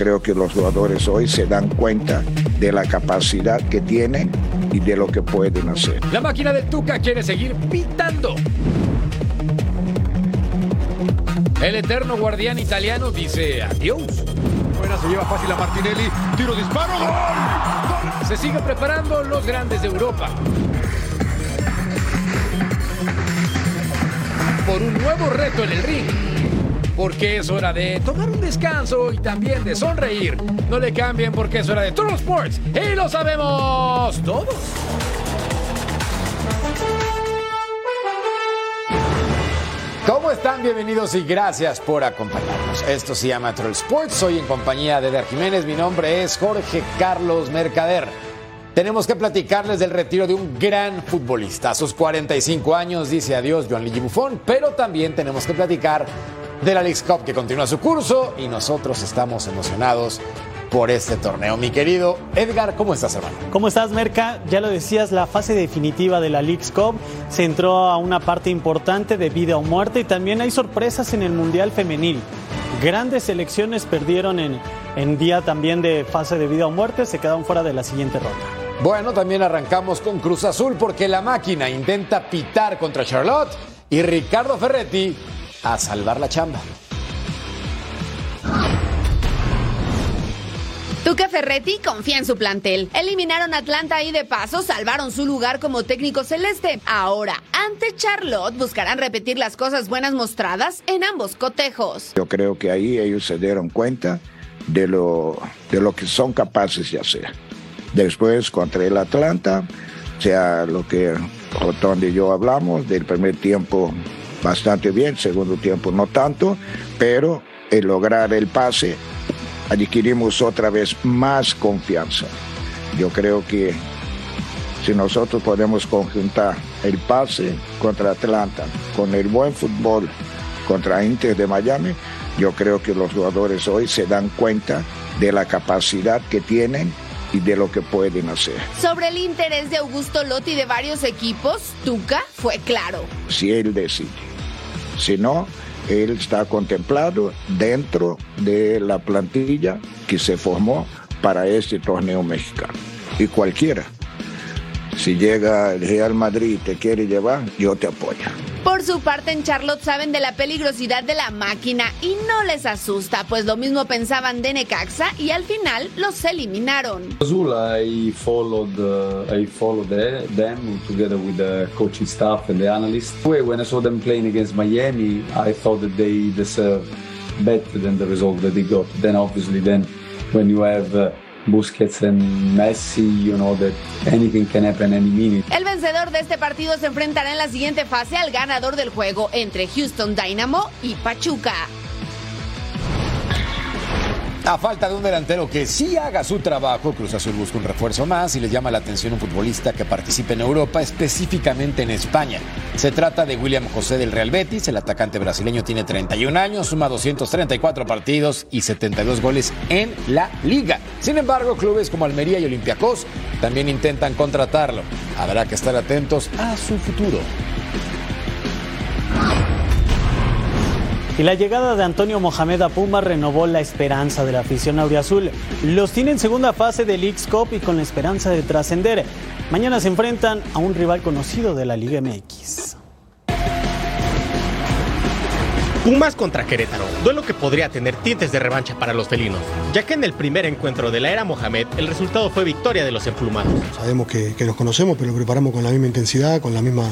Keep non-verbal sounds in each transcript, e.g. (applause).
Creo que los jugadores hoy se dan cuenta de la capacidad que tienen y de lo que pueden hacer. La máquina de Tuca quiere seguir pitando. El eterno guardián italiano dice adiós. Buena, se lleva fácil a Martinelli. Tiro, disparo, gol. Se sigue preparando los grandes de Europa. Por un nuevo reto en el ring. Porque es hora de tomar un descanso y también de sonreír. No le cambien porque es hora de Total Sports. Y lo sabemos todos. ¿Cómo están? Bienvenidos y gracias por acompañarnos. Esto se llama Troll Sports. Soy en compañía de Eder Jiménez. Mi nombre es Jorge Carlos Mercader. Tenemos que platicarles del retiro de un gran futbolista. A sus 45 años dice adiós Joan Luigi Buffon, pero también tenemos que platicar de la League Cup que continúa su curso y nosotros estamos emocionados por este torneo. Mi querido Edgar, ¿cómo estás, hermano? ¿Cómo estás, Merca? Ya lo decías, la fase definitiva de la League's Cup se entró a una parte importante de vida o muerte y también hay sorpresas en el Mundial Femenil. Grandes selecciones perdieron en, en día también de fase de vida o muerte, se quedaron fuera de la siguiente ronda. Bueno, también arrancamos con Cruz Azul porque la máquina intenta pitar contra Charlotte y Ricardo Ferretti a salvar la chamba. Tuca Ferretti confía en su plantel. Eliminaron a Atlanta y de paso salvaron su lugar como técnico celeste. Ahora, ante Charlotte, buscarán repetir las cosas buenas mostradas en ambos cotejos. Yo creo que ahí ellos se dieron cuenta de lo, de lo que son capaces de hacer. Después contra el Atlanta, sea lo que Otón y yo hablamos, del primer tiempo bastante bien, segundo tiempo no tanto, pero el lograr el pase adquirimos otra vez más confianza. Yo creo que si nosotros podemos conjuntar el pase contra Atlanta con el buen fútbol contra Inter de Miami, yo creo que los jugadores hoy se dan cuenta de la capacidad que tienen y de lo que pueden hacer. Sobre el interés de Augusto Lotti de varios equipos, Tuca fue claro. Si él decide. Si no, él está contemplado dentro de la plantilla que se formó para este torneo mexicano. Y cualquiera. Si llega el Real Madrid y te quiere llevar, yo te apoyo. Por su parte, en Charlotte saben de la peligrosidad de la máquina y no les asusta, pues lo mismo pensaban de Necaxa y al final los eliminaron. Azul, I followed, uh, I followed the, them together with the coaching staff and the analysts. When I saw them playing against Miami, I thought that they deserve better than the result that they got. Then obviously, then when you have uh, Busquets and Messi, you know that anything can happen any minute. El vencedor de este partido se enfrentará en la siguiente fase al ganador del juego entre Houston Dynamo y Pachuca. A falta de un delantero que sí haga su trabajo, Cruz Azul busca un refuerzo más y les llama la atención un futbolista que participe en Europa, específicamente en España. Se trata de William José del Real Betis, el atacante brasileño tiene 31 años, suma 234 partidos y 72 goles en la liga. Sin embargo, clubes como Almería y Olympiacos también intentan contratarlo. Habrá que estar atentos a su futuro. Y la llegada de Antonio Mohamed a Puma renovó la esperanza de la afición auriazul. Los tiene en segunda fase de League's Cup y con la esperanza de trascender. Mañana se enfrentan a un rival conocido de la Liga MX. Pumas contra Querétaro, duelo que podría tener tintes de revancha para los felinos, ya que en el primer encuentro de la era Mohamed el resultado fue victoria de los emplumados. Sabemos que, que nos conocemos, pero lo preparamos con la misma intensidad, con la misma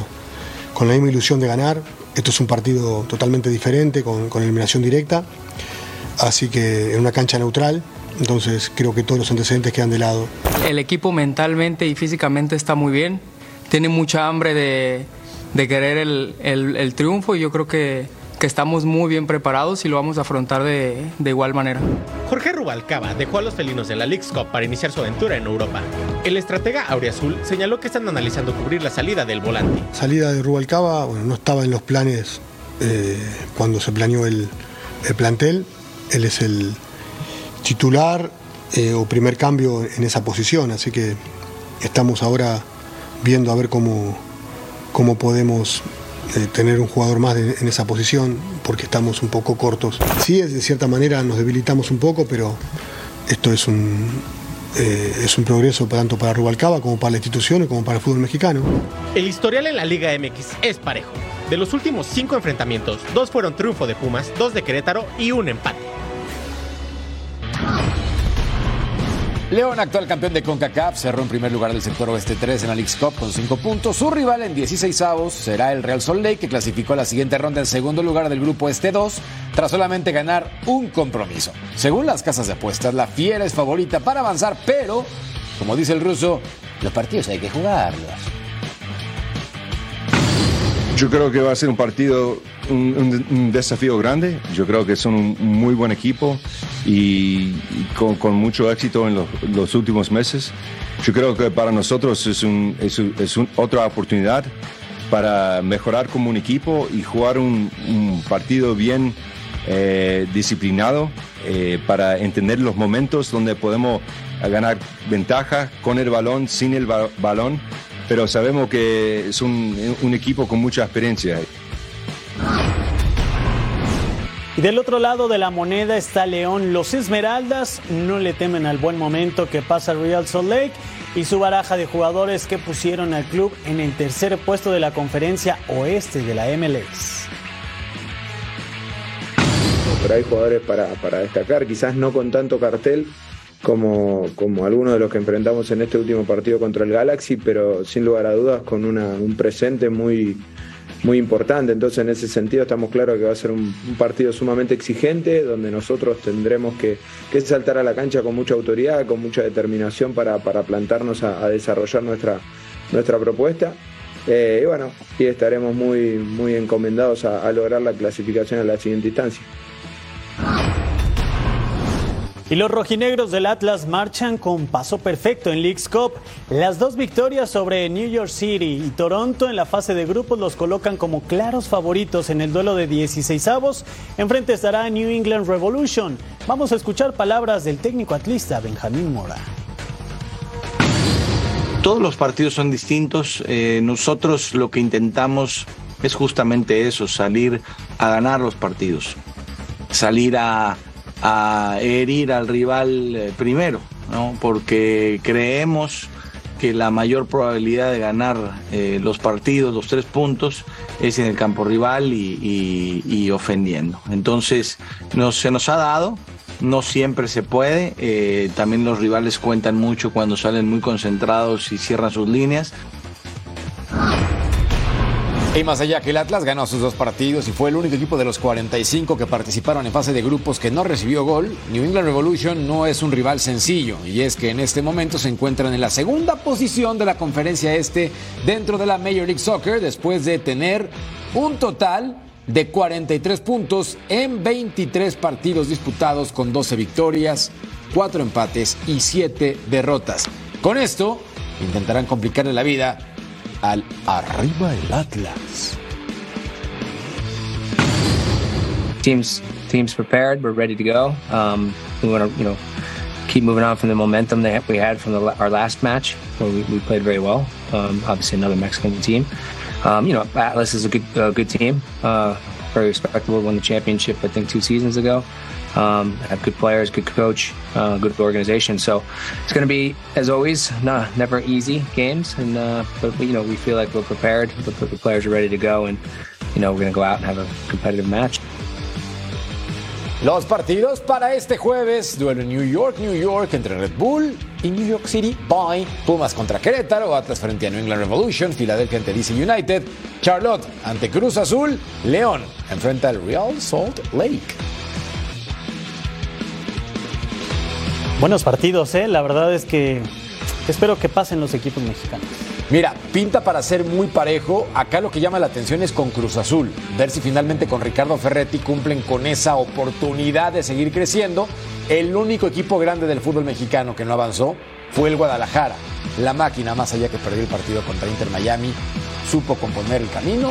con la misma ilusión de ganar. Esto es un partido totalmente diferente, con, con eliminación directa, así que en una cancha neutral, entonces creo que todos los antecedentes quedan de lado. El equipo mentalmente y físicamente está muy bien, tiene mucha hambre de, de querer el, el, el triunfo y yo creo que que estamos muy bien preparados y lo vamos a afrontar de, de, igual manera. Jorge Rubalcaba dejó a los felinos en la League's Cup para iniciar su aventura en Europa. El estratega Auriazul señaló que están analizando cubrir la salida del volante. Salida de Rubalcaba, bueno, no estaba en los planes eh, cuando se planeó el, el, plantel. Él es el titular eh, o primer cambio en esa posición, así que estamos ahora viendo a ver cómo, cómo podemos tener un jugador más de, en esa posición porque estamos un poco cortos. Sí, de cierta manera nos debilitamos un poco, pero esto es un, eh, es un progreso tanto para Rubalcaba como para la institución como para el fútbol mexicano. El historial en la Liga MX es parejo. De los últimos cinco enfrentamientos, dos fueron triunfo de Pumas, dos de Querétaro y un empate. León, actual campeón de CONCACAF, cerró en primer lugar del sector oeste 3 en la League's Cup con 5 puntos. Su rival en 16 avos será el Real Salt Lake, que clasificó a la siguiente ronda en segundo lugar del grupo este 2, tras solamente ganar un compromiso. Según las casas de apuestas, la Fiera es favorita para avanzar, pero, como dice el ruso, los partidos hay que jugarlos. Yo creo que va a ser un partido, un, un, desafío grande. Yo creo que son un muy buen equipo y, con, con, mucho éxito en los, los, últimos meses. Yo creo que para nosotros es, un, es, es un, otra oportunidad para mejorar como un equipo y jugar un, un partido bien eh, disciplinado eh, para entender los momentos donde podemos ganar ventaja con el balón, sin el ba balón pero sabemos que es un equipo con mucha experiencia. Y del otro lado de la moneda está León. Los Esmeraldas no le temen al buen momento que pasa Real Salt Lake y su baraja de jugadores que pusieron al club en el tercer puesto de la conferencia oeste de la MLS. Pero hay jugadores para, para destacar, quizás no con tanto cartel, como, como algunos de los que enfrentamos en este último partido contra el Galaxy, pero sin lugar a dudas con una, un presente muy, muy importante. Entonces, en ese sentido, estamos claros que va a ser un, partido sumamente exigente, donde nosotros tendremos que, que, saltar a la cancha con mucha autoridad, con mucha determinación para, para plantarnos a, a, desarrollar nuestra, nuestra propuesta. Eh, y bueno, y estaremos muy, muy encomendados a, a lograr la clasificación en la siguiente instancia. Y los rojinegros del Atlas marchan con paso perfecto en League's Cup. Las dos victorias sobre New York City y Toronto en la fase de grupos los colocan como claros favoritos en el duelo de 16avos. Enfrente estará New England Revolution. Vamos a escuchar palabras del técnico atlista Benjamín Mora. Todos los partidos son distintos. Eh, nosotros lo que intentamos es justamente eso, salir a ganar los partidos. Salir a a herir al rival eh, primero, ¿no? porque creemos que la mayor probabilidad de ganar eh, los partidos, los tres puntos, es en el campo rival y, ofendiendo. Entonces, no, se nos ha dado, no siempre se puede, eh, también los rivales cuentan mucho cuando salen muy concentrados y cierran sus líneas. Y más allá que el Atlas ganó sus dos partidos y fue el único equipo de los 45 que participaron en fase de grupos que no recibió gol, New England Revolution no es un rival sencillo y es que en este momento se encuentran en la segunda posición de la conferencia este dentro de la Major League Soccer después de tener un total de 43 puntos en 23 partidos disputados con 12 victorias, 4 empates y 7 derrotas. Con esto intentarán complicarle la vida al arriba el Atlas. Teams, teams prepared. We're ready to go. Um, we want to, you know, keep moving on from the momentum that we had from the, our last match, where we, we played very well. Um, obviously, another Mexican team. Um, you know, Atlas is a good, uh, good team. Uh, very respectable. Won the championship, I think, two seasons ago. Um, have good players, good coach, uh, good organization. So it's going to be, as always, nah, never easy games. And uh, but you know we feel like we're prepared. The, the players are ready to go, and you know we're going to go out and have a competitive match. Los partidos para este jueves, duelo New York, New York entre Red Bull y New York City Boy, Pumas contra Querétaro, Atlas frente a New England Revolution, Filadelfia ante DC United, Charlotte ante Cruz Azul, León enfrenta al Real Salt Lake. Buenos partidos, ¿eh? La verdad es que espero que pasen los equipos mexicanos. Mira, pinta para ser muy parejo. Acá lo que llama la atención es con Cruz Azul. Ver si finalmente con Ricardo Ferretti cumplen con esa oportunidad de seguir creciendo. El único equipo grande del fútbol mexicano que no avanzó fue el Guadalajara. La máquina, más allá que perdió el partido contra Inter Miami, supo componer el camino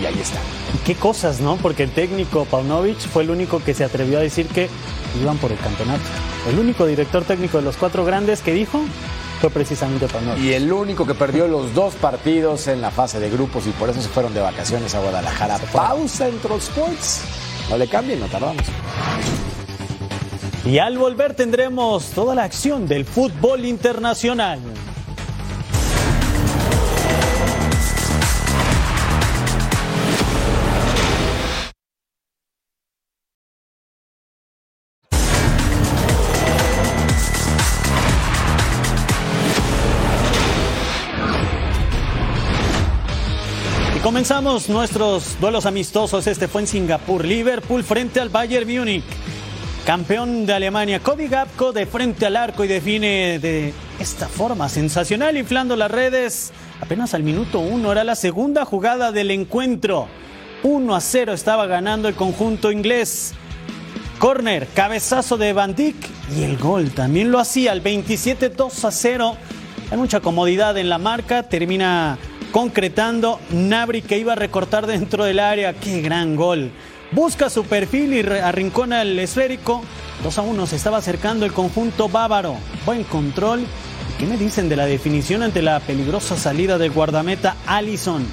y ahí está. Qué cosas, ¿no? Porque el técnico Paunovic fue el único que se atrevió a decir que iban por el campeonato. El único director técnico de los cuatro grandes que dijo fue precisamente Paunovic. Y el único que perdió los dos partidos en la fase de grupos y por eso se fueron de vacaciones a Guadalajara. Pausa en Sports. No le cambien, no tardamos. Y al volver tendremos toda la acción del fútbol internacional. Comenzamos nuestros duelos amistosos. Este fue en Singapur. Liverpool frente al Bayern Múnich. Campeón de Alemania, Cody Gapko de frente al arco y define de esta forma sensacional, inflando las redes. Apenas al minuto uno era la segunda jugada del encuentro. 1 a 0 estaba ganando el conjunto inglés. Corner, cabezazo de Van Dijk y el gol también lo hacía al 27 2 a 0. Hay mucha comodidad en la marca, termina concretando Nabri que iba a recortar dentro del área. Qué gran gol. Busca su perfil y arrincona el esférico. 2 a 1 se estaba acercando el conjunto bávaro. Buen control. ¿Qué me dicen de la definición ante la peligrosa salida del guardameta Allison?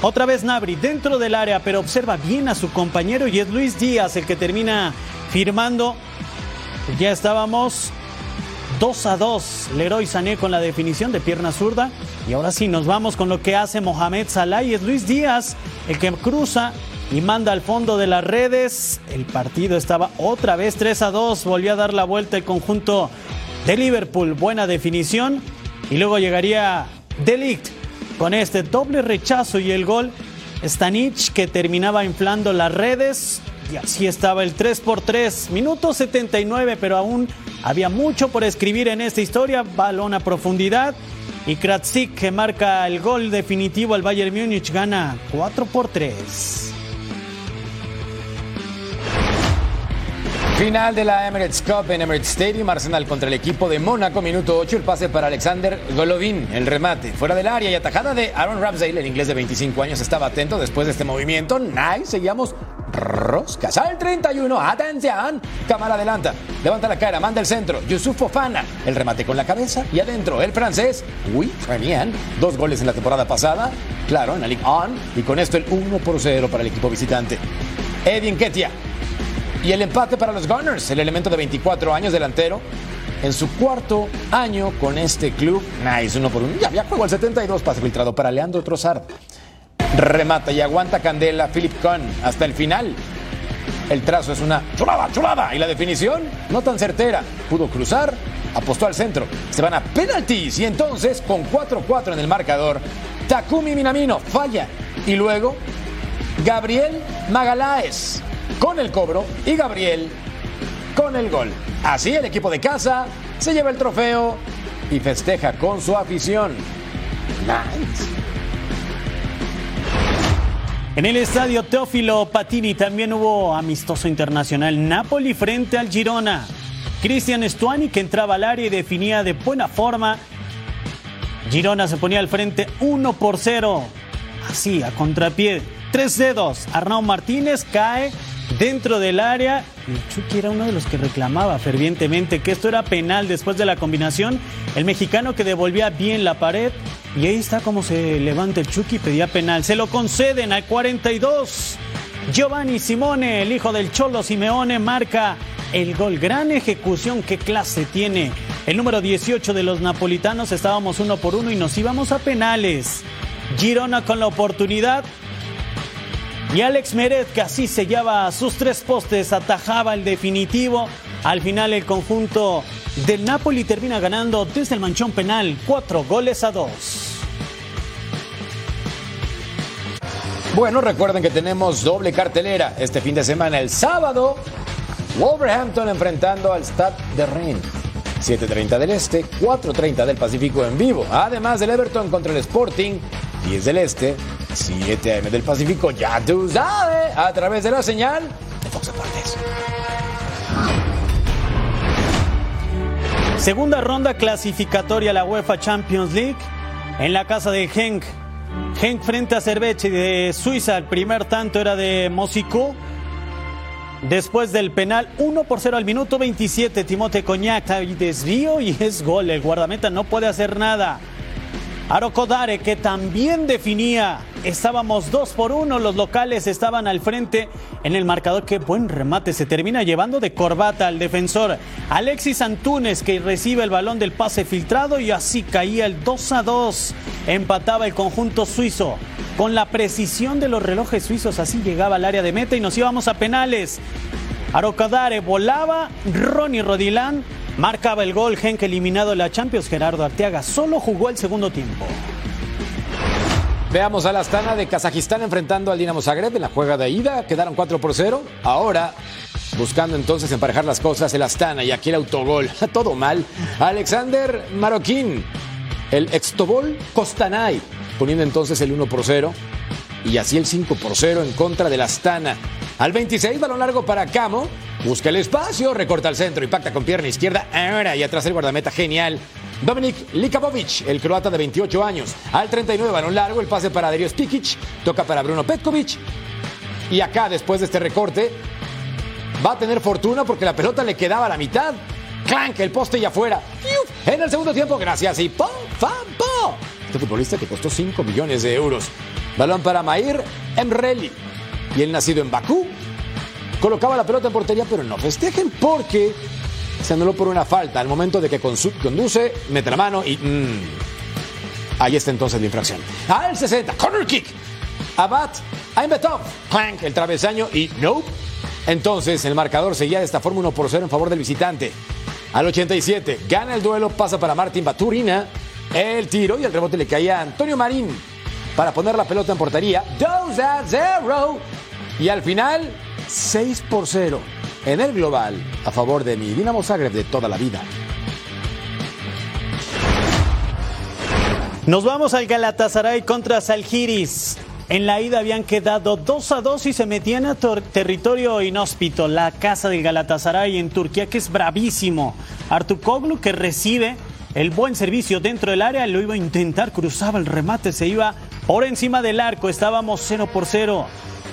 Otra vez Nabri dentro del área, pero observa bien a su compañero y es Luis Díaz el que termina firmando. Ya estábamos 2 a 2. Leroy Sané con la definición de pierna zurda. Y ahora sí, nos vamos con lo que hace Mohamed Salah y es Luis Díaz el que cruza y manda al fondo de las redes. El partido estaba otra vez 3 a 2. Volvió a dar la vuelta el conjunto de Liverpool. Buena definición. Y luego llegaría Delict con este doble rechazo y el gol. Stanich que terminaba inflando las redes. Y así estaba el 3 por 3. Minuto 79, pero aún había mucho por escribir en esta historia. Balón a profundidad. Y Kratzik que marca el gol definitivo al Bayern Múnich gana 4 por 3. Final de la Emirates Cup en Emirates Stadium, Arsenal contra el equipo de Mónaco, minuto 8, el pase para Alexander Golovin, el remate, fuera del área y atajada de Aaron Ramsdale, el inglés de 25 años, estaba atento después de este movimiento, nice, seguíamos roscas. Al 31, atención, cámara adelanta, levanta la cara, manda el centro, Yusuf Fofana, el remate con la cabeza y adentro, el francés, Uy, Renian, dos goles en la temporada pasada, claro, en la Ligue 1, y con esto el 1 por 0 para el equipo visitante. Edin Ketia, y el empate para los Gunners, el elemento de 24 años delantero, en su cuarto año con este club. Nice, uno por uno. Ya, ya jugó el 72, pase filtrado para Leandro Trossard. Remata y aguanta candela Philip Kahn hasta el final. El trazo es una chulada, chulada. Y la definición no tan certera. Pudo cruzar, apostó al centro. Se van a penaltis y entonces con 4-4 en el marcador, Takumi Minamino falla. Y luego Gabriel Magaláes con el cobro y Gabriel con el gol. Así el equipo de casa se lleva el trofeo y festeja con su afición. Nice. En el estadio Teófilo Patini también hubo amistoso internacional Napoli frente al Girona. Cristian Stuani que entraba al área y definía de buena forma. Girona se ponía al frente 1 por 0. Así, a contrapié. Tres dedos. Arnau Martínez cae dentro del área. Y Chucky era uno de los que reclamaba fervientemente que esto era penal después de la combinación. El mexicano que devolvía bien la pared. Y ahí está como se levanta el Chucky y pedía penal. Se lo conceden al 42. Giovanni Simone, el hijo del Cholo Simeone, marca el gol. Gran ejecución, qué clase tiene. El número 18 de los napolitanos estábamos uno por uno y nos íbamos a penales. Girona con la oportunidad Y Alex Meret, que así sellaba sus tres postes, atajaba el definitivo. Al final el conjunto del Napoli termina ganando desde el manchón penal, cuatro goles a dos. Bueno, recuerden que tenemos doble cartelera este fin de semana. El sábado, Wolverhampton enfrentando al Stade de Rennes. 7.30 del Este, 4.30 del Pacífico en vivo. Además del Everton contra el Sporting, 10 del Este, 7 AM del Pacífico, ya tú sabes, a través de la señal de Fox Deportes. Segunda ronda clasificatoria a la UEFA Champions League en la casa de Genk. Genk frente a Cerveche de Suiza. El primer tanto era de Mosico. Después del penal, 1 por 0 al minuto 27, Timote Coñac desvío y es gol. El guardameta no puede hacer nada. Arokodare, que también definía. Estábamos 2 por 1, los locales estaban al frente en el marcador. Qué buen remate, se termina llevando de corbata al defensor. Alexis Antunes, que recibe el balón del pase filtrado y así caía el 2 a 2. Empataba el conjunto suizo. Con la precisión de los relojes suizos, así llegaba al área de meta y nos íbamos a penales. Arocadare volaba, Ronnie Rodilán marcaba el gol, Genk eliminado de la Champions, Gerardo Arteaga solo jugó el segundo tiempo. Veamos a la Astana de Kazajistán enfrentando al Dinamo Zagreb en la juega de ida, quedaron 4 por 0. Ahora buscando entonces emparejar las cosas el Astana y aquí el autogol, (laughs) todo mal. Alexander Maroquín, el Extobol Costanay poniendo entonces el 1 por 0 y así el 5 por 0 en contra del Astana. Al 26, balón largo para Camo, busca el espacio, recorta al centro y pacta con pierna izquierda, ahora y atrás el guardameta genial. Dominik Likabovic, el croata de 28 años. Al 39, balón largo, el pase para Dario Spikic, toca para Bruno Petkovic. Y acá, después de este recorte, va a tener fortuna porque la pelota le quedaba a la mitad. ¡Clank! El poste y afuera. En el segundo tiempo, gracias y ¡pum! ¡pam! ¡pum! Este futbolista que costó 5 millones de euros. Balón para Mair Emreli. Y el nacido en Bakú. Colocaba la pelota en portería, pero no festejen porque se anuló por una falta. Al momento de que conduce, mete la mano y. Mmm, ahí está entonces la infracción. Al 60, corner kick. Abad, Aimbetov, clank, el travesaño y nope. Entonces el marcador seguía de esta forma 1 por 0 en favor del visitante. Al 87, gana el duelo, pasa para Martín Baturina. El tiro y el rebote le caía a Antonio Marín para poner la pelota en portería. 2 a 0. Y al final, 6 por 0 en el global a favor de mi Dinamo Zagreb de toda la vida. Nos vamos al Galatasaray contra Salgiris. En la ida habían quedado 2 a 2 y se metían a territorio inhóspito, la casa del Galatasaray en Turquía, que es bravísimo. Artukoglu que recibe el buen servicio dentro del área, lo iba a intentar, cruzaba el remate, se iba por encima del arco, estábamos 0 por 0.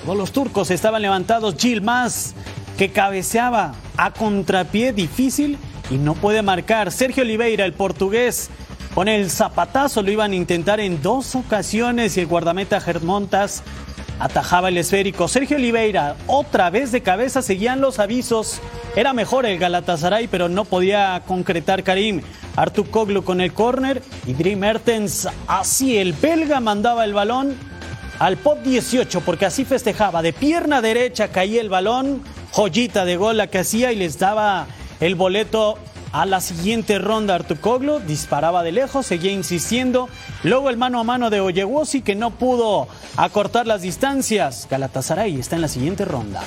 Los turcos estaban levantados, Gil más que cabeceaba a contrapié difícil y no puede marcar. Sergio Oliveira, el portugués, con el zapatazo lo iban a intentar en dos ocasiones y el guardameta Germontas atajaba el esférico. Sergio Oliveira, otra vez de cabeza, seguían los avisos. Era mejor el Galatasaray, pero no podía concretar Karim. Artur Koglu con el córner y Dream Mertens, así el belga mandaba el balón al pot 18, porque así festejaba. De pierna derecha caía el balón, joyita de gol la que hacía y les daba el boleto a la siguiente ronda Artukoglu disparaba de lejos, seguía insistiendo. Luego el mano a mano de Oyewosi que no pudo acortar las distancias. Galatasaray está en la siguiente ronda.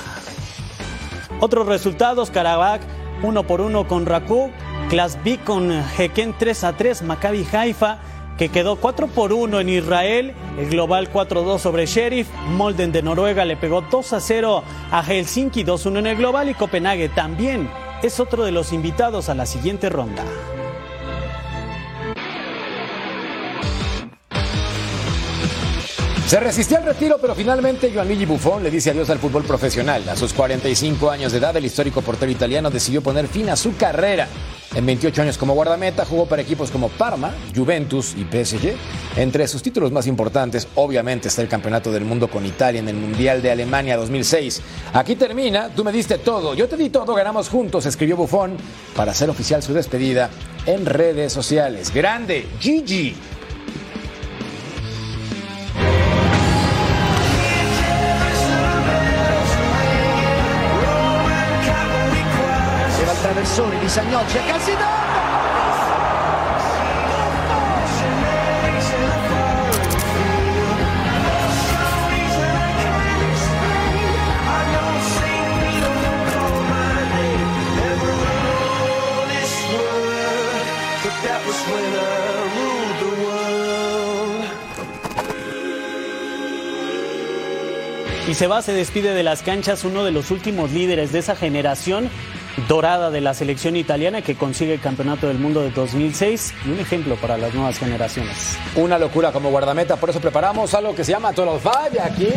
Otros resultados, Karabakh 1 por 1 con Raku, B con Heken 3 a 3, Maccabi Haifa que quedó 4 por 1 en Israel, el global 4-2 sobre Sheriff, Molden de Noruega le pegó 2 a 0 a Helsinki 2-1 en el global y Copenhague también es otro de los invitados a la siguiente ronda. Se resistió al retiro, pero finalmente Gianluigi Buffon le dice adiós al fútbol profesional. A sus 45 años de edad, el histórico portero italiano decidió poner fin a su carrera. En 28 años como guardameta jugó para equipos como Parma, Juventus y PSG. Entre sus títulos más importantes, obviamente, está el Campeonato del Mundo con Italia en el Mundial de Alemania 2006. Aquí termina, tú me diste todo, yo te di todo, ganamos juntos, escribió Buffon para hacer oficial su despedida en redes sociales. Grande, Gigi. Y se va, se despide de las canchas uno de los últimos líderes de esa generación dorada de la selección italiana que consigue el Campeonato del Mundo de 2006 y un ejemplo para las nuevas generaciones. Una locura como guardameta, por eso preparamos algo que se llama Total Five aquí.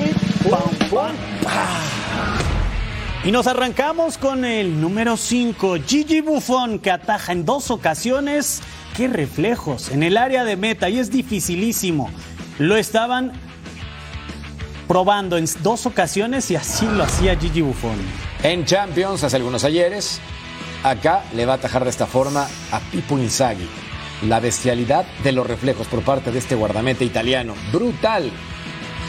Pum. Y nos arrancamos con el número 5, Gigi Buffon, que ataja en dos ocasiones. ¡Qué reflejos! En el área de meta, y es dificilísimo. Lo estaban probando en dos ocasiones y así lo hacía Gigi Buffon. En Champions, hace algunos ayeres, acá le va a atajar de esta forma a Pipo Inzaghi. La bestialidad de los reflejos por parte de este guardameta italiano. Brutal.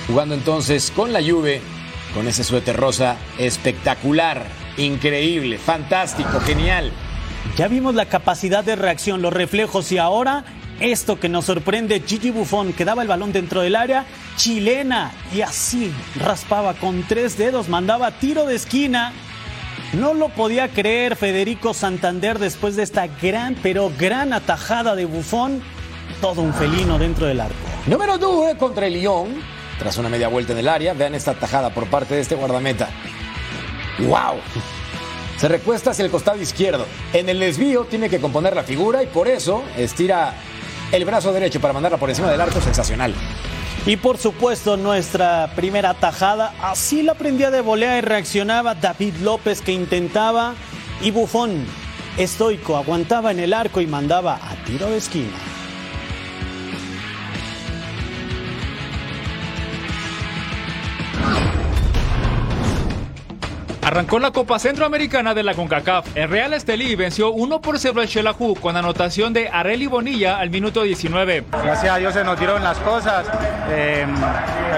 Jugando entonces con la Juve, con ese suéter rosa espectacular, increíble, fantástico, genial. Ya vimos la capacidad de reacción, los reflejos y ahora esto que nos sorprende, Gigi Buffon que daba el balón dentro del área, chilena, y así raspaba con tres dedos, mandaba tiro de esquina. No lo podía creer Federico Santander después de esta gran, pero gran atajada de Buffon. Todo un felino dentro del arco. Número 2 contra el Lyon. Tras una media vuelta en el área, vean esta atajada por parte de este guardameta. ¡Wow! Se recuesta hacia el costado izquierdo. En el desvío tiene que componer la figura y por eso estira el brazo derecho para mandarla por encima del arco sensacional. Y por supuesto nuestra primera tajada, así la aprendía de volea y reaccionaba David López que intentaba y Bufón, estoico, aguantaba en el arco y mandaba a tiro de esquina. Arrancó la Copa Centroamericana de la CONCACAF. El Real Estelí venció 1 por 0 al Xelajú con anotación de Areli Bonilla al minuto 19. Gracias a Dios se nos dieron las cosas. Eh,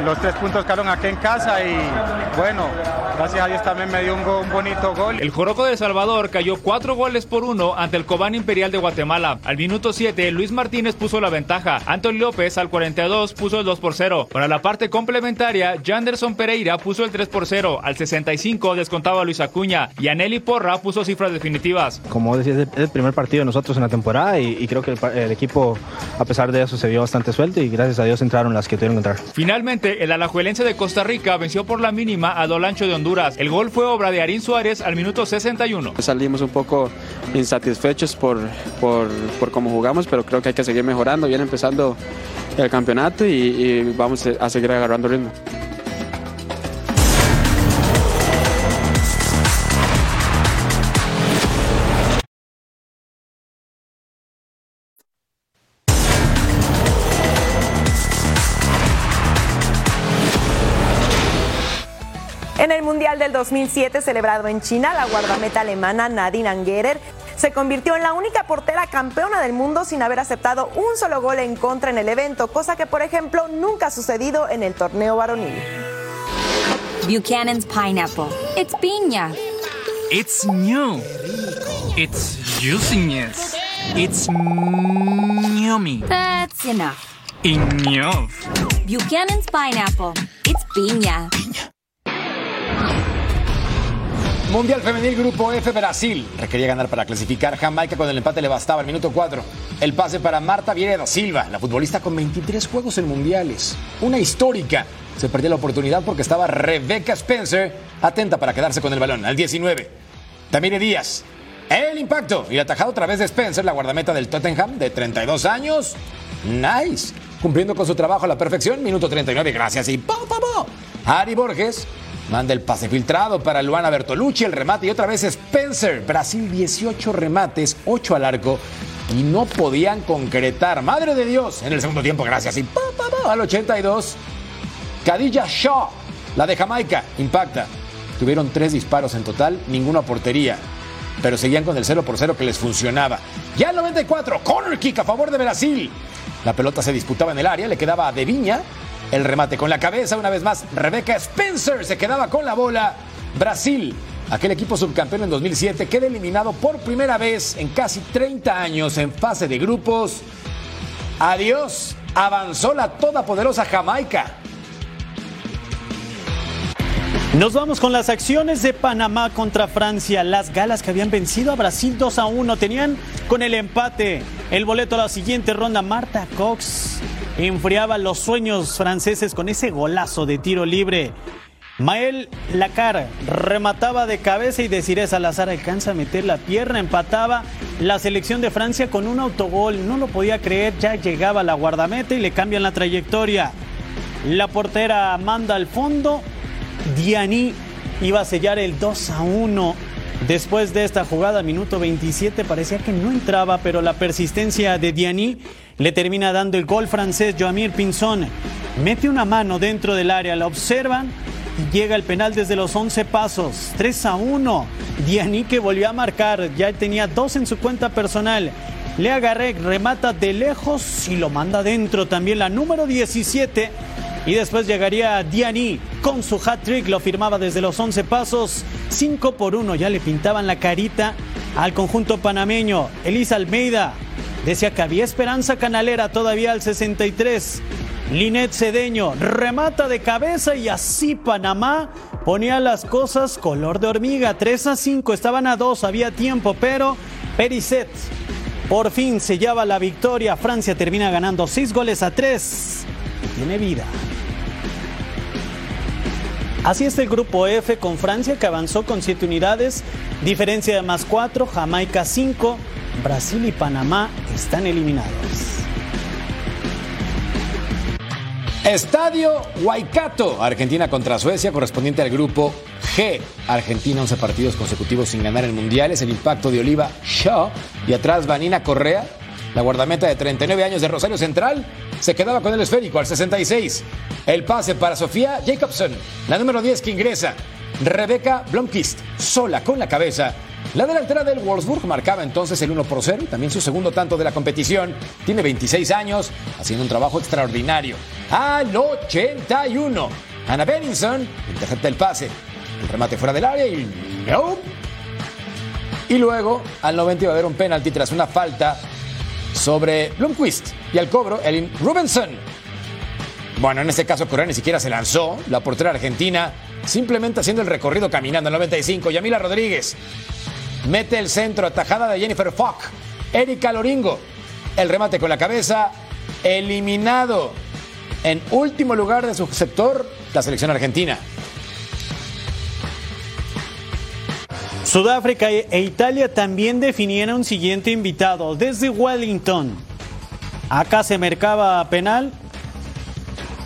los tres puntos quedaron aquí en casa y bueno, gracias a Dios también me dio un, go, un bonito gol. El Joroco de Salvador cayó 4 goles por 1 ante el Cobán Imperial de Guatemala. Al minuto 7, Luis Martínez puso la ventaja. Antonio López al 42 puso el 2 por 0. Para la parte complementaria, Janderson Pereira puso el 3 por 0. Al 65 descontaba Luis Acuña y Aneli Porra puso cifras definitivas. Como decía, es el primer partido de nosotros en la temporada y, y creo que el, el, equipo, a pesar de eso, se vio bastante suelto y gracias a Dios entraron las que tuvieron que entrar. Finalmente, el alajuelense de Costa Rica venció por la mínima a Dolancho de Honduras. El gol fue obra de Arín Suárez al minuto 61. Salimos un poco insatisfechos por, por, por cómo jugamos, pero creo que hay que seguir mejorando. Viene empezando el campeonato y, y vamos a seguir agarrando ritmo. 2007 celebrado en China, la guardameta alemana Nadine Angerer se convirtió en la única portera campeona del mundo sin haber aceptado un solo gol en contra en el evento, cosa que por ejemplo nunca ha sucedido en el torneo varonil. Buchanan's pineapple. It's piña. It's new. It's juiciness. It's yummy. That's enough. Enough. Buchanan's pineapple. It's piña. Mundial Femenil Grupo F Brasil. Requería ganar para clasificar. Jamaica con el empate le bastaba al minuto 4. El pase para Marta Vieira Silva, la futbolista con 23 juegos en mundiales. Una histórica. Se perdió la oportunidad porque estaba Rebecca Spencer atenta para quedarse con el balón al 19. Tamire Díaz. El impacto y atajado otra vez de Spencer, la guardameta del Tottenham de 32 años. Nice. Cumpliendo con su trabajo a la perfección. Minuto 39. Gracias y ¡pum, pum, pum! Ari Borges Manda el pase filtrado para Luana Bertolucci, el remate y otra vez Spencer. Brasil 18 remates, 8 al arco y no podían concretar. Madre de Dios, en el segundo tiempo, gracias. Y pa, pa, pa, al 82, Khadija Shaw, la de Jamaica, impacta. Tuvieron tres disparos en total, ninguno a portería. Pero seguían con el 0 por 0 que les funcionaba. Ya el 94, corner kick a favor de Brasil. La pelota se disputaba en el área, le quedaba a De Viña, el remate con la cabeza, una vez más, Rebecca Spencer se quedaba con la bola. Brasil aquel equipo subcampeón en 2007, queda eliminado por primera vez en casi 30 años en fase de grupos. Adiós, avanzó la todopoderosa Jamaica. Nos vamos con las acciones de Panamá contra Francia. Las galas que habían vencido a Brasil 2 a 1 tenían con el empate el boleto a la siguiente ronda. Marta Cox enfriaba los sueños franceses con ese golazo de tiro libre. Mael Lacar remataba de cabeza y Desiree Salazar alcanza a meter la pierna, empataba la selección de Francia con un autogol. No lo podía creer, ya llegaba la guardameta y le cambian la trayectoria. La portera manda al fondo, Diani iba a sellar el 2 a 1. Después de esta jugada, minuto 27, parecía que no entraba, pero la persistencia de Diani le termina dando el gol francés Joamir Pinzón. Mete una mano dentro del área, la observan y llega el penal desde los 11 pasos. 3 a 1. Diani que volvió a marcar, ya tenía dos en su cuenta personal. Le agarré, remata de lejos y lo manda dentro. También la número 17 y después llegaría Diani con su hat-trick, lo firmaba desde los 11 pasos, 5 por 1, ya le pintaban la carita al conjunto panameño. Elisa Almeida decía que había esperanza canalera todavía al 63. Linet Cedeño remata de cabeza y así Panamá ponía las cosas color de hormiga. 3 a 5, estaban a 2, había tiempo, pero Pericet por fin sellaba la victoria. Francia termina ganando 6 goles a 3 y tiene vida. Así es el grupo F con Francia que avanzó con 7 unidades, diferencia de más 4, Jamaica 5, Brasil y Panamá están eliminados. Estadio Waikato, Argentina contra Suecia, correspondiente al grupo G. Argentina 11 partidos consecutivos sin ganar en mundiales, el impacto de Oliva Shaw y atrás Vanina Correa, la guardameta de 39 años de Rosario Central, se quedaba con el esférico al 66. El pase para Sofía Jacobson, la número 10 que ingresa. Rebeca Blomqvist, sola con la cabeza. La delantera del Wolfsburg marcaba entonces el 1 por 0 y también su segundo tanto de la competición. Tiene 26 años, haciendo un trabajo extraordinario. Al 81, Anna Benninson intercepta el pase. El remate fuera del área y no. Y luego, al 90 iba a haber un penalti tras una falta sobre Blomqvist. Y al cobro, Elin Rubenson. Bueno, en este caso Correa ni siquiera se lanzó. La portera argentina simplemente haciendo el recorrido caminando. El 95, Yamila Rodríguez. Mete el centro, atajada de Jennifer Fock. Erika Loringo. El remate con la cabeza. Eliminado. En último lugar de su sector, la selección argentina. Sudáfrica e Italia también definieron un siguiente invitado desde Wellington. Acá se mercaba penal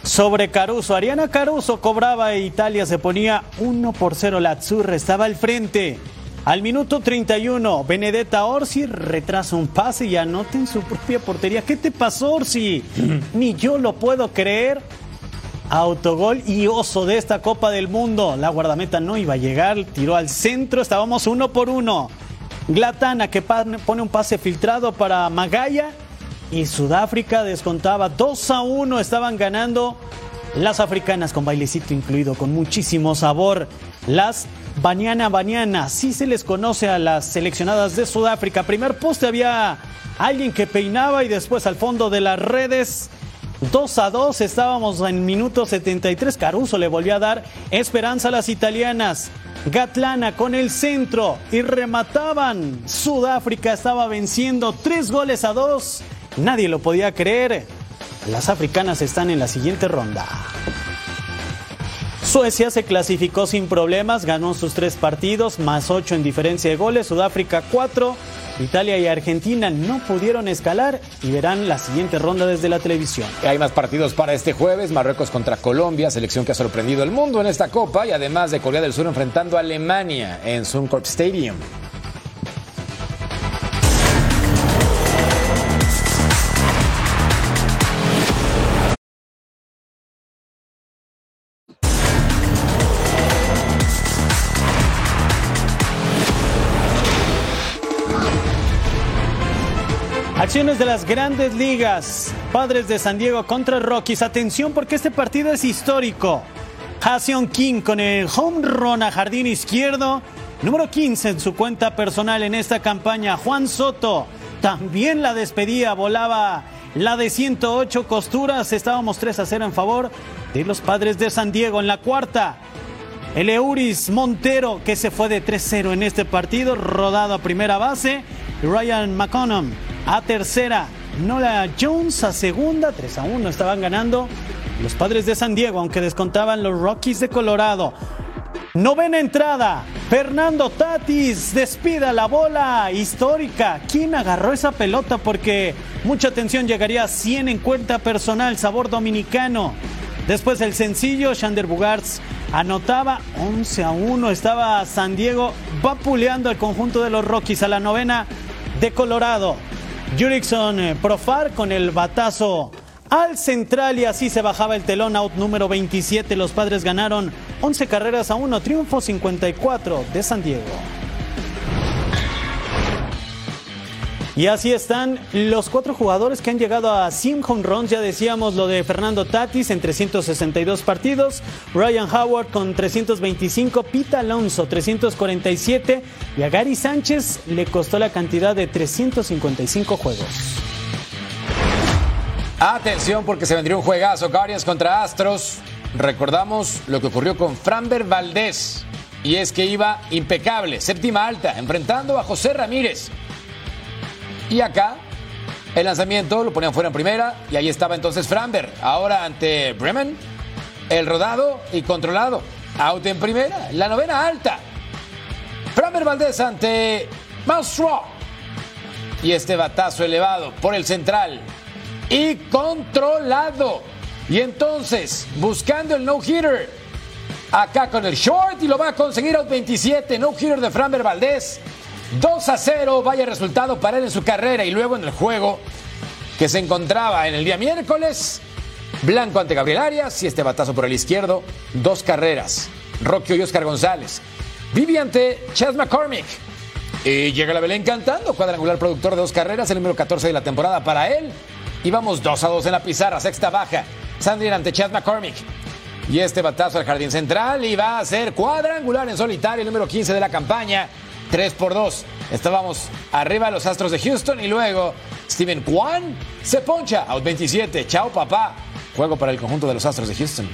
sobre Caruso. Ariana Caruso cobraba e Italia se ponía 1 por 0. La Azzurra estaba al frente. Al minuto 31, Benedetta Orsi retrasa un pase y anota en su propia portería. ¿Qué te pasó, Orsi? (clears throat) Ni yo lo puedo creer. Autogol y oso de esta Copa del Mundo. La guardameta no iba a llegar, tiró al centro, estábamos uno por uno. Glatana que pone un pase filtrado para Magaya y Sudáfrica descontaba 2 a 1. Estaban ganando las africanas con bailecito incluido, con muchísimo sabor. Las Baniana Baniana, sí se les conoce a las seleccionadas de Sudáfrica. Primer poste había alguien que peinaba y después al fondo de las redes 2 a 2, estábamos en minuto 73. Caruso le volvió a dar esperanza a las italianas. Gatlana con el centro y remataban. Sudáfrica estaba venciendo 3 goles a 2. Nadie lo podía creer. Las africanas están en la siguiente ronda. Suecia se clasificó sin problemas, ganó sus tres partidos, más 8 en diferencia de goles. Sudáfrica 4. Italia y Argentina no pudieron escalar y verán la siguiente ronda desde la televisión. Hay más partidos para este jueves, Marruecos contra Colombia, selección que ha sorprendido al mundo en esta Copa y además de Corea del Sur enfrentando a Alemania en Suncorp Stadium. Acciones de las grandes ligas. Padres de San Diego contra Rockies. Atención porque este partido es histórico. Haseon King con el home run a jardín izquierdo Número 15 en su cuenta personal en esta campaña, Juan Soto. También la despedía, volaba la de 108 costuras. Estábamos 3 a 0 en favor de los padres de San Diego. En la cuarta, el Euris Montero, que se fue de 3-0 en este partido, rodado a primera base. Ryan McConnell a tercera. Nola Jones a segunda, 3 a 1 estaban ganando los padres de San Diego, aunque descontaban los Rockies de Colorado. Novena entrada, Fernando Tatis despida la bola histórica. ¿Quién agarró esa pelota? Porque mucha atención llegaría a 100 en cuenta personal, sabor dominicano. Después el sencillo, Shander Bugarts anotaba 11 a 1. Estaba San Diego vapuleando al conjunto de los Rockies a la novena de Colorado. Jurickson eh, Profar con el batazo al central y así se bajaba el telón out número 27. Los padres ganaron 11 carreras a 1, triunfo 54 de San Diego. Y así están los cuatro jugadores que han llegado a 100 home runs. Ya decíamos lo de Fernando Tatis en 362 partidos, Ryan Howard con 325, Pita Alonso 347 y a Gary Sánchez le costó la cantidad de 355 juegos. Atención porque se vendría un juegazo, Guardians contra Astros. Recordamos lo que ocurrió con Framber Valdés. Y es que iba impecable, séptima alta, enfrentando a José Ramírez. Y acá, el lanzamiento lo ponían fuera en primera y ahí estaba entonces Framber. Ahora ante Bremen, el rodado y controlado. Out en primera, la novena alta. Framber Valdés ante Maustro. Y este batazo elevado por el central y controlado. Y entonces, buscando el no-hitter, acá con el short y lo va a conseguir out 27, no-hitter de Framber Valdés. 2 a 0, vaya resultado para él en su carrera y luego en el juego que se encontraba en el día miércoles. Blanco ante Gabriel Arias y este batazo por el izquierdo, dos carreras. Rocky y Oscar González. Vivi ante Chas McCormick. Y llega la Belén cantando, cuadrangular productor de dos carreras, el número 14 de la temporada para él. Y vamos 2 a 2 en la pizarra, sexta baja. Sandrian ante Chad McCormick. Y este batazo al jardín central y va a ser cuadrangular en solitario, el número 15 de la campaña. 3 por 2. Estábamos arriba los Astros de Houston y luego Steven Kwan se poncha. Out 27. Chao, papá. Juego para el conjunto de los Astros de Houston.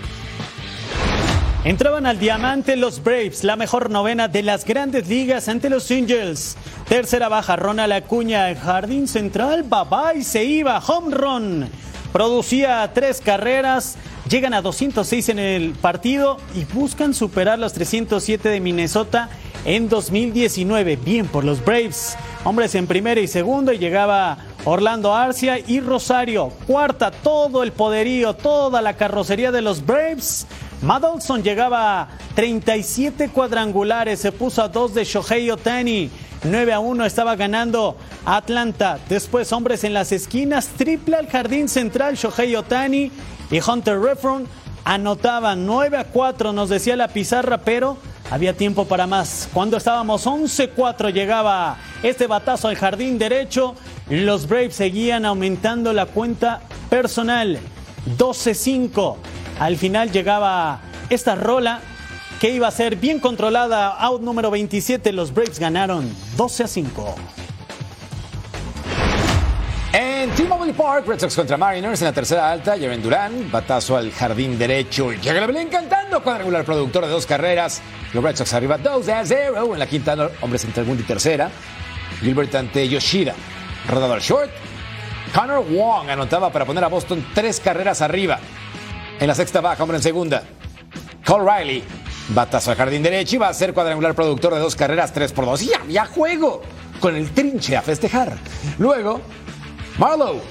Entraban al diamante los Braves, la mejor novena de las grandes ligas ante los Angels. Tercera baja, Ronald Acuña, el jardín central, bye y se iba, home run. Producía tres carreras, llegan a 206 en el partido y buscan superar los 307 de Minnesota en 2019. Bien por los Braves. Hombres en primera y segunda y llegaba Orlando Arcia y Rosario. Cuarta, todo el poderío, toda la carrocería de los Braves. Madolson llegaba a 37 cuadrangulares, se puso a dos de Shohei Otani. 9 a 1 estaba ganando Atlanta. Después, hombres en las esquinas, triple al jardín central, Shohei Otani y Hunter Refron anotaban 9 a 4, nos decía la pizarra, pero había tiempo para más. Cuando estábamos 11-4 llegaba este batazo al jardín derecho. Los Braves seguían aumentando la cuenta personal. 12-5. Al final llegaba esta rola que iba a ser bien controlada. Out número 27. Los Braves ganaron 12 a 5. En T-Mobile Park, Red Sox contra Mariners en la tercera alta, Jaren Durán, batazo al jardín derecho. Llega la Belén cantando, cuadrangular productor de dos carreras. Los Red Sox arriba 2 a 0. En la quinta, hombres entre segunda y tercera. Gilbert ante Yoshida, rodado al short. Connor Wong anotaba para poner a Boston tres carreras arriba. En la sexta baja, hombre en segunda. Cole Riley, batazo al jardín derecho y va a ser cuadrangular productor de dos carreras, 3 por 2. Ya, ya juego con el trinche a festejar. Luego, Marlowe,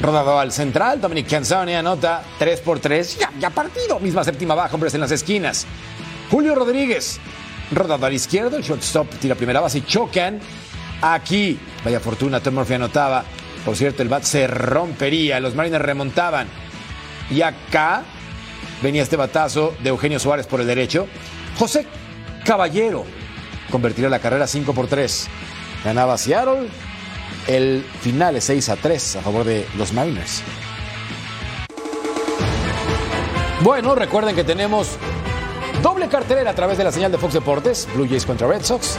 rodado al central. Dominic Canzoni anota 3 por 3. Ya, ya partido. Misma séptima baja, hombres en las esquinas. Julio Rodríguez, rodado al izquierdo. El shortstop tira primera base y chocan. Aquí, vaya fortuna, Tom Murphy anotaba. Por cierto, el bat se rompería. Los Mariners remontaban. Y acá venía este batazo de Eugenio Suárez por el derecho. José Caballero convertiría la carrera 5 por 3. Ganaba Seattle. El final es 6 a 3 a favor de los Mariners. Bueno, recuerden que tenemos Doble cartelera a través de la señal de Fox Deportes, Blue Jays contra Red Sox.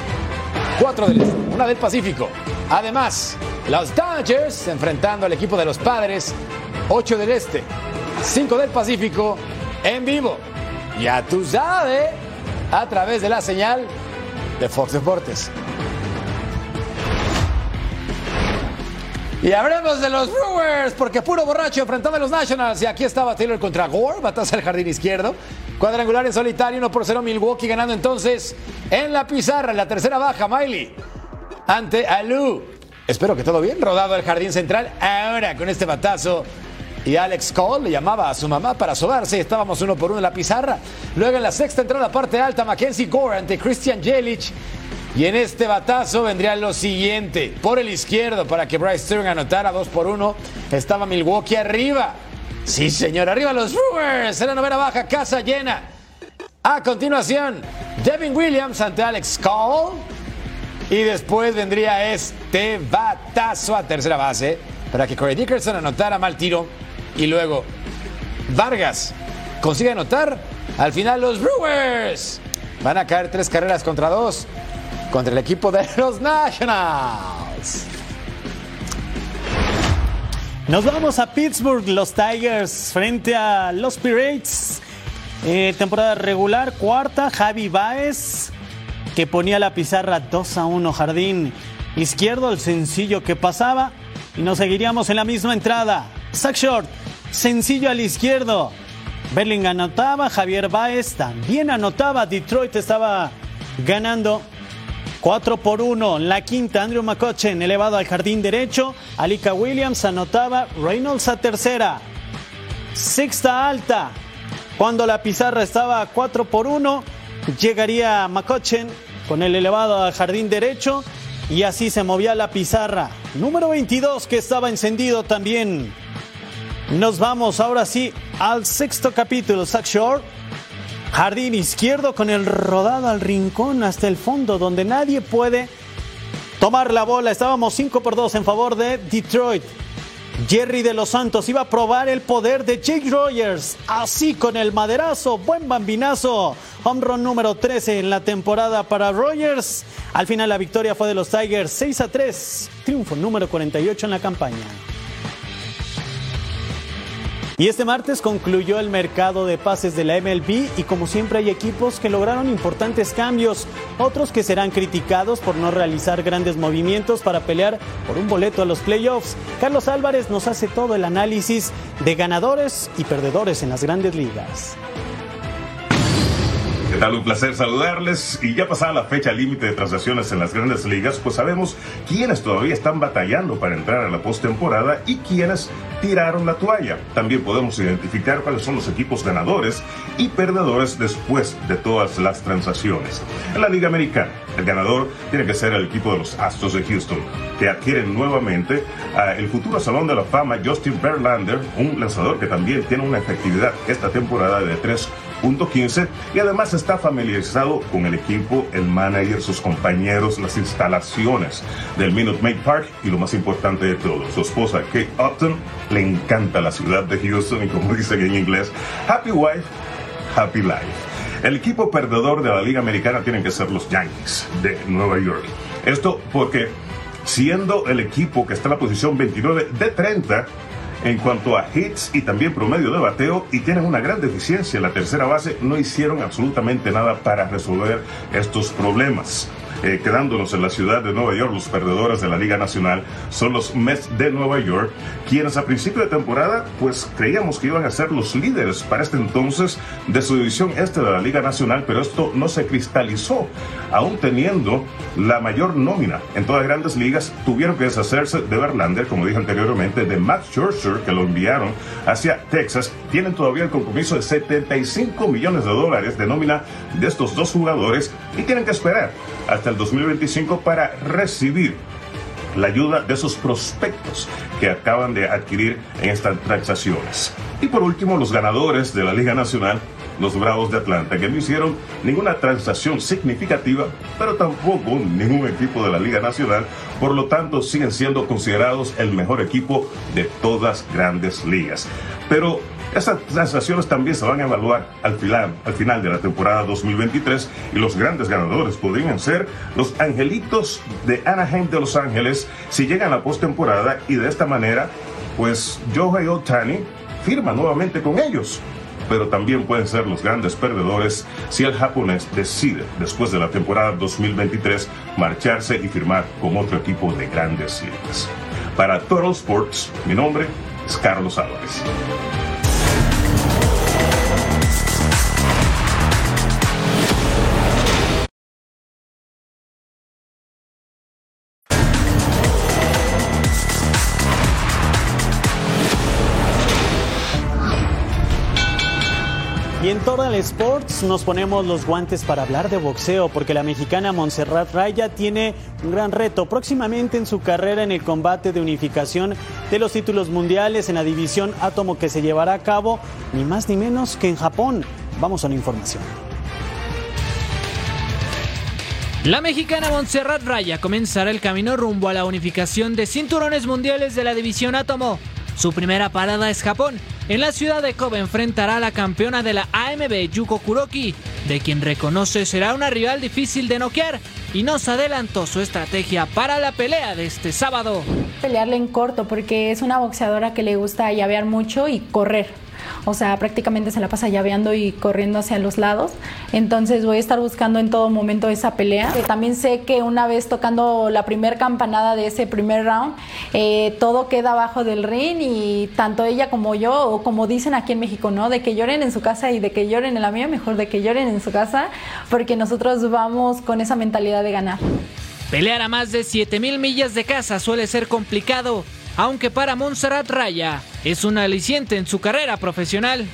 Cuatro del este, una del Pacífico. Además, los Dodgers enfrentando al equipo de los Padres, 8 del este, 5 del Pacífico, en vivo. Ya tú sabes, a través de la señal de Fox Deportes. Y hablemos de los Brewers, porque puro borracho enfrentando a los Nationals. Y aquí estaba Taylor contra Gore, bataza al jardín izquierdo. Cuadrangular en solitario, 1 por 0 Milwaukee ganando entonces en la pizarra, en la tercera baja, Miley. Ante Alu. Espero que todo bien, rodado el jardín central. Ahora con este batazo. Y Alex Cole le llamaba a su mamá para sobarse. Estábamos uno por uno en la pizarra. Luego en la sexta entrada, parte alta, Mackenzie Gore ante Christian Jelic. Y en este batazo vendría lo siguiente. Por el izquierdo, para que Bryce Sturm anotara 2 por 1. Estaba Milwaukee arriba. Sí, señor, arriba los Brewers. En la novena baja, casa llena. A continuación, Devin Williams ante Alex Cole. Y después vendría este batazo a tercera base para que Corey Dickerson anotara mal tiro. Y luego Vargas consigue anotar. Al final los Brewers van a caer tres carreras contra dos contra el equipo de los Nationals. Nos vamos a Pittsburgh, los Tigers frente a los Pirates. Eh, temporada regular, cuarta, Javi Baez, que ponía la pizarra 2 a 1, jardín izquierdo, el sencillo que pasaba. Y nos seguiríamos en la misma entrada. Sack Short, sencillo al izquierdo. Berling anotaba, Javier Baez también anotaba, Detroit estaba ganando 4 por 1. La quinta, Andrew McCutcheon elevado al jardín derecho. Alika Williams anotaba. Reynolds a tercera. Sexta alta. Cuando la pizarra estaba 4 por 1, llegaría McCutcheon con el elevado al jardín derecho. Y así se movía la pizarra. Número 22 que estaba encendido también. Nos vamos ahora sí al sexto capítulo. Zach Shore Jardín izquierdo con el rodado al rincón hasta el fondo donde nadie puede tomar la bola. Estábamos 5 por 2 en favor de Detroit. Jerry de los Santos iba a probar el poder de Jake Rogers. Así con el maderazo, buen bambinazo. Home run número 13 en la temporada para Rogers. Al final la victoria fue de los Tigers 6 a 3. Triunfo número 48 en la campaña. Y este martes concluyó el mercado de pases de la MLB y como siempre hay equipos que lograron importantes cambios, otros que serán criticados por no realizar grandes movimientos para pelear por un boleto a los playoffs. Carlos Álvarez nos hace todo el análisis de ganadores y perdedores en las grandes ligas. ¿Qué tal? Un placer saludarles. Y ya pasada la fecha límite de transacciones en las grandes ligas, pues sabemos quiénes todavía están batallando para entrar a la postemporada y quiénes tiraron la toalla. También podemos identificar cuáles son los equipos ganadores y perdedores después de todas las transacciones. En la Liga Americana, el ganador tiene que ser el equipo de los Astros de Houston, que adquieren nuevamente a el futuro Salón de la Fama Justin Verlander, un lanzador que también tiene una efectividad esta temporada de 3.15 y además está familiarizado con el equipo, el manager, sus compañeros, las instalaciones del Minute Maid Park y lo más importante de todo, su esposa Kate Upton le encanta la ciudad de Houston y como (laughs) dicen en inglés, Happy Wife, Happy Life. El equipo perdedor de la Liga Americana tienen que ser los Yankees de Nueva York. Esto porque siendo el equipo que está en la posición 29 de 30 en cuanto a hits y también promedio de bateo y tienen una gran deficiencia en la tercera base, no hicieron absolutamente nada para resolver estos problemas. Eh, quedándonos en la ciudad de Nueva York, los perdedores de la Liga Nacional son los Mets de Nueva York, quienes a principio de temporada pues creíamos que iban a ser los líderes para este entonces de su división este de la Liga Nacional, pero esto no se cristalizó, aún teniendo la mayor nómina en todas las grandes ligas, tuvieron que deshacerse de Verlander, como dije anteriormente, de Max Scherzer, que lo enviaron hacia Texas, tienen todavía el compromiso de 75 millones de dólares de nómina de estos dos jugadores y tienen que esperar hasta el 2025 para recibir la ayuda de esos prospectos que acaban de adquirir en estas transacciones. Y por último, los ganadores de la Liga Nacional, los Bravos de Atlanta, que no hicieron ninguna transacción significativa, pero tampoco ningún equipo de la Liga Nacional, por lo tanto siguen siendo considerados el mejor equipo de todas grandes ligas. Pero Estas sensaciones también se van a evaluar al final, al final de la temporada 2023 y los grandes ganadores podrían ser los Angelitos de Anaheim de Los Ángeles si llegan a la postemporada y de esta manera, pues Joey Otani firma nuevamente con ellos pero también pueden ser los grandes perdedores si el japonés decide, después de la temporada 2023, marcharse y firmar con otro equipo de grandes ligas. Para Total Sports, mi nombre es Carlos Álvarez. Sports nos ponemos los guantes para hablar de boxeo, porque la mexicana Montserrat Raya tiene un gran reto próximamente en su carrera en el combate de unificación de los títulos mundiales en la división átomo que se llevará a cabo ni más ni menos que en Japón. Vamos a la información. La mexicana Montserrat Raya comenzará el camino rumbo a la unificación de cinturones mundiales de la división átomo. Su primera parada es Japón. En la ciudad de Kobe enfrentará a la campeona de la AMB Yuko Kuroki, de quien reconoce será una rival difícil de noquear y nos adelantó su estrategia para la pelea de este sábado. Pelearle en corto porque es una boxeadora que le gusta llavear mucho y correr. O sea, prácticamente se la pasa llaveando y corriendo hacia los lados. Entonces voy a estar buscando en todo momento esa pelea. También sé que una vez tocando la primera campanada de ese primer round, eh, todo queda abajo del ring y tanto ella como yo, o como dicen aquí en México, ¿no? De que lloren en su casa y de que lloren en la mía, mejor de que lloren en su casa, porque nosotros vamos con esa mentalidad de ganar. Pelear a más de 7000 millas de casa suele ser complicado, aunque para Montserrat Raya es un aliciente en su carrera profesional.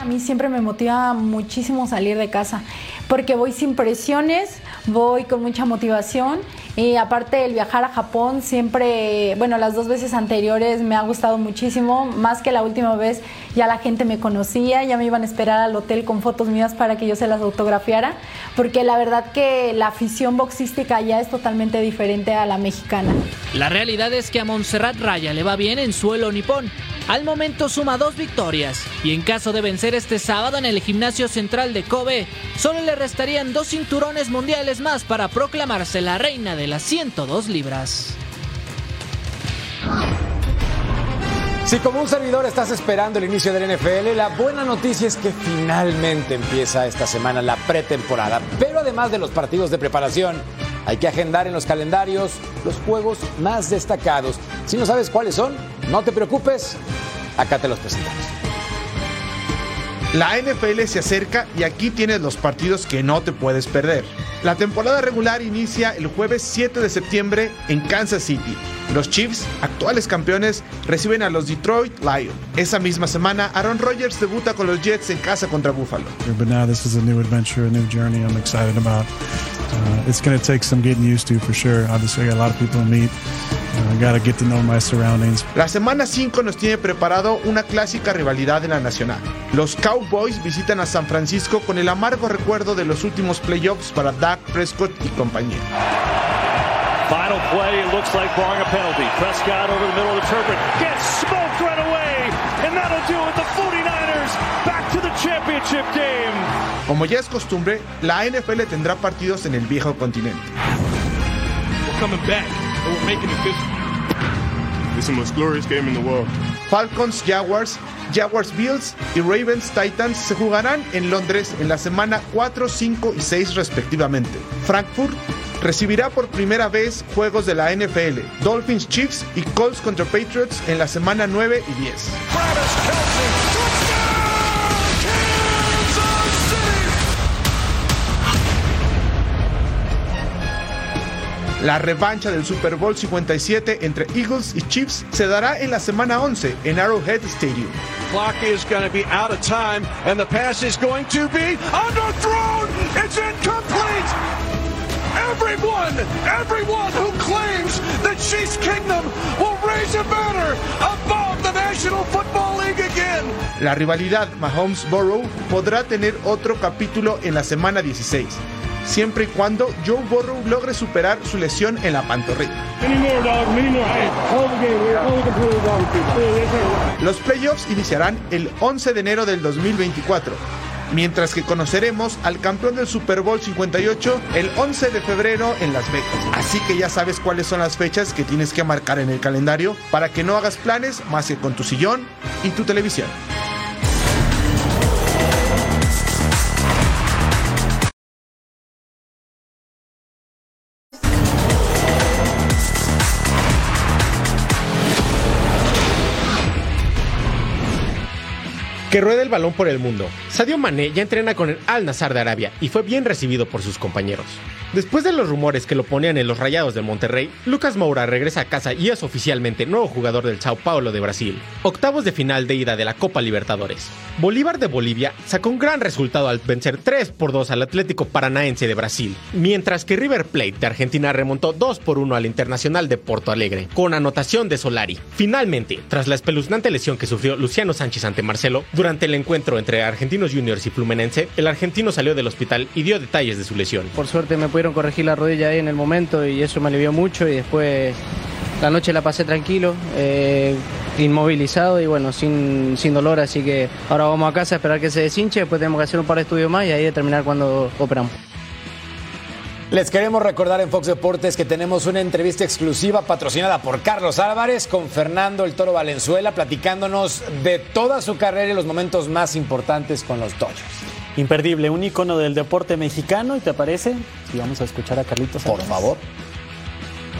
A mí siempre me motiva muchísimo salir de casa, porque voy sin presiones, voy con mucha motivación y aparte el viajar a Japón siempre, bueno, las dos veces anteriores me ha gustado muchísimo, más que la última vez ya la gente me conocía, ya me iban a esperar al hotel con fotos mías para que yo se las autografiara, porque la verdad que la afición boxística ya es totalmente diferente a la mexicana. La realidad es que a Montserrat Raya le va bien en suelo nipón. Al momento suma dos victorias y en caso de vencer este sábado en el gimnasio central de Kobe, solo le restarían dos cinturones mundiales más para proclamarse la reina de las 102 libras. Si como un servidor estás esperando el inicio del NFL, la buena noticia es que finalmente empieza esta semana la pretemporada. Pero además de los partidos de preparación, hay que agendar en los calendarios los juegos más destacados. Si no sabes cuáles son, no te preocupes, acá te los presentamos. La NFL se acerca y aquí tienes los partidos que no te puedes perder. La temporada regular inicia el jueves 7 de septiembre en Kansas City. Los Chiefs, actuales campeones, reciben a los Detroit Lions. Esa misma semana, Aaron Rodgers debuta con los Jets en casa contra Buffalo. But now this is a new adventure, a new journey I'm excited about. Uh, it's going to take some getting used to for sure. Obviously, a lot of people meet. I got to get to know my surroundings. La semana 5 nos tiene preparado una clásica rivalidad en la nacional. Los Cowboys visitan a San Francisco con el amargo recuerdo de los últimos playoffs para Dak Prescott y compañía. Final play, it looks like barring a penalty. Prescott over the middle of the turban gets smoked right away, and that'll do it. The 49ers back to the championship game. Como ya es costumbre, la NFL tendrá partidos en el viejo continente. We're coming back, and we're making it this. Falcons, Jaguars, Jaguars Bills y Ravens Titans se jugarán en Londres en la semana 4, 5 y 6 respectivamente. Frankfurt recibirá por primera vez juegos de la NFL, Dolphins Chiefs y Colts contra Patriots en la semana 9 y 10. La revancha del Super Bowl 57 entre Eagles y Chiefs se dará en la semana 11 en Arrowhead Stadium. Clock is going to be out of time, and the pass is going to be underthrown. It's incomplete. Everyone, everyone who claims that Chiefs Kingdom will raise a banner above the National Football League again. La rivalidad Mahomes-Burrow podrá tener otro capítulo en la semana 16. Siempre y cuando Joe Burrow logre superar su lesión en la pantorrilla. Los playoffs iniciarán el 11 de enero del 2024 mientras que conoceremos al campeón del Super Bowl 58 el 11 de febrero en Las Vegas. Así que ya sabes cuáles son las fechas que tienes que marcar en el calendario para que no hagas planes más que con tu sillón y tu televisión. Que ruede el balón por el mundo. Sadio Mané ya entrena con el Al Nazar de Arabia y fue bien recibido por sus compañeros. Después de los rumores que lo ponían en los Rayados de Monterrey, Lucas Moura regresa a casa y es oficialmente nuevo jugador del Sao Paulo de Brasil. Octavos de final de ida de la Copa Libertadores. Bolívar de Bolivia sacó un gran resultado al vencer 3 por 2 al Atlético Paranaense de Brasil, mientras que River Plate de Argentina remontó 2 por 1 al Internacional de Porto Alegre, con anotación de Solari. Finalmente, tras la espeluznante lesión que sufrió Luciano Sánchez ante Marcelo, durante el encuentro entre Argentinos Juniors y Fluminense, el argentino salió del hospital y dio detalles de su lesión. Por suerte me pudieron corregir la rodilla ahí en el momento y eso me alivió mucho y después la noche la pasé tranquilo, eh, inmovilizado y bueno, sin, sin dolor, así que ahora vamos a casa a esperar que se deshinche, después tenemos que hacer un par de estudios más y ahí determinar cuándo operamos. Les queremos recordar en Fox Deportes que tenemos una entrevista exclusiva patrocinada por Carlos Álvarez con Fernando El Toro Valenzuela, platicándonos de toda su carrera y los momentos más importantes con los Dodgers. Imperdible, un ícono del deporte mexicano, ¿y te parece? Y vamos a escuchar a Carlitos. Por favor.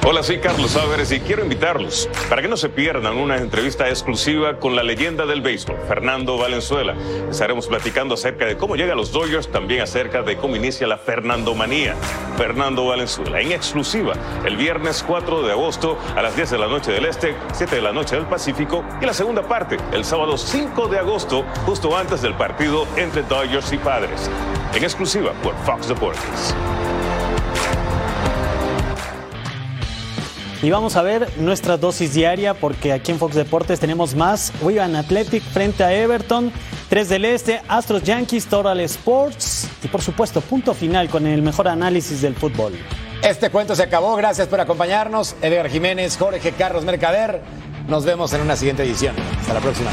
Hola, soy Carlos Álvarez y quiero invitarlos para que no se pierdan una entrevista exclusiva con la leyenda del béisbol, Fernando Valenzuela. Estaremos platicando acerca de cómo llega a los Dodgers, también acerca de cómo inicia la Fernandomanía. Fernando Valenzuela, en exclusiva, el viernes 4 de agosto a las 10 de la noche del Este, 7 de la noche del Pacífico y la segunda parte, el sábado 5 de agosto, justo antes del partido entre Dodgers y Padres. En exclusiva por Fox Deportes. Y vamos a ver nuestra dosis diaria porque aquí en Fox Deportes tenemos más. Wigan Athletic frente a Everton, 3 del Este, Astros Yankees, Total Sports y por supuesto punto final con el mejor análisis del fútbol. Este cuento se acabó. Gracias por acompañarnos. Edgar Jiménez, Jorge Carlos Mercader. Nos vemos en una siguiente edición. Hasta la próxima.